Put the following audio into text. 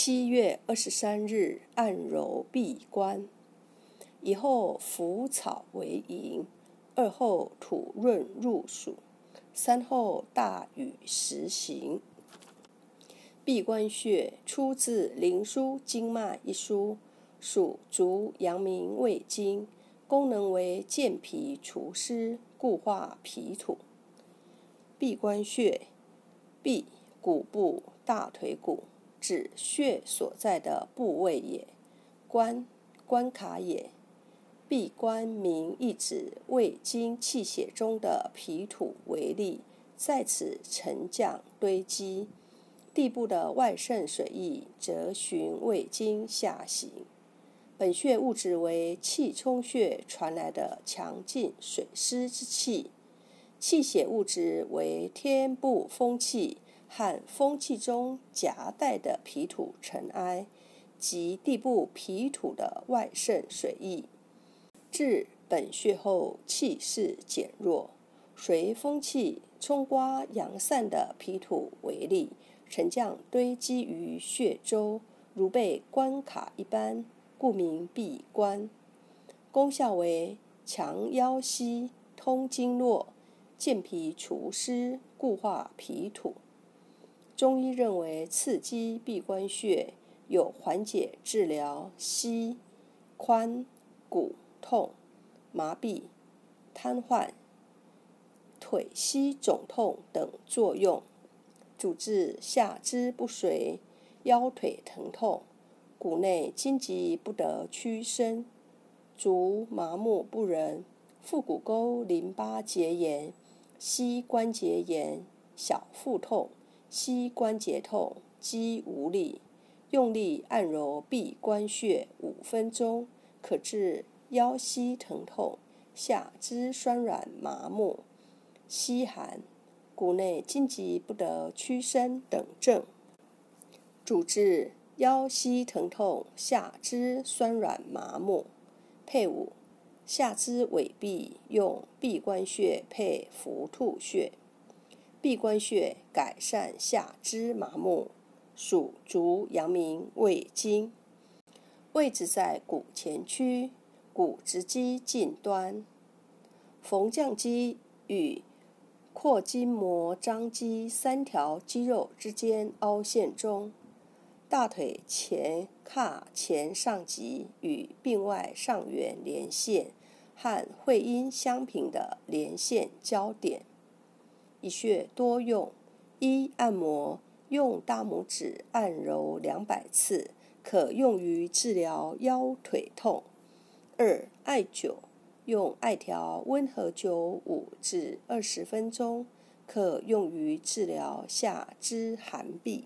七月二十三日，按揉闭关。一后腐草为营，二后土润入暑，三后大雨时行。闭关穴出自《灵枢·经脉》一书，属足阳明胃经，功能为健脾除湿、固化脾土。闭关穴，闭骨部大腿骨。指穴所在的部位也，关关卡也。闭关名意指胃经气血中的脾土为例，在此沉降堆积。地部的外渗水液则循胃经下行。本穴物质为气冲穴传来的强劲水湿之气，气血物质为天部风气。和风气中夹带的脾土尘埃及地部脾土的外渗水液，至本穴后气势减弱，随风气冲刮扬散的脾土为例，沉降堆积于穴周，如被关卡一般，故名闭关。功效为强腰膝、通经络、健脾除湿、固化脾土。中医认为，刺激闭关穴有缓解治疗膝、髋、骨痛、麻痹、瘫痪、腿膝肿痛等作用，主治下肢不遂、腰腿疼痛、骨内筋急不得屈伸、足麻木不仁、腹股沟淋巴结炎、膝关节炎、小腹痛。膝关节痛、肌无力，用力按揉臂关穴五分钟，可治腰膝疼痛、下肢酸软麻木、膝寒、骨内筋急不得屈伸等症。主治腰膝疼痛、下肢酸软麻木。配伍下肢痿痹，用臂关穴配浮兔穴。闭关穴改善下肢麻木，属足阳明胃经，位置在骨前区，股直肌近端，缝降肌与阔筋膜张肌三条肌肉之间凹陷中，大腿前髂前上棘与髌外上缘连线，和会阴相平的连线交点。一穴多用：一、按摩，用大拇指按揉两百次，可用于治疗腰腿痛；二、艾灸，用艾条温和灸五至二十分钟，可用于治疗下肢寒痹。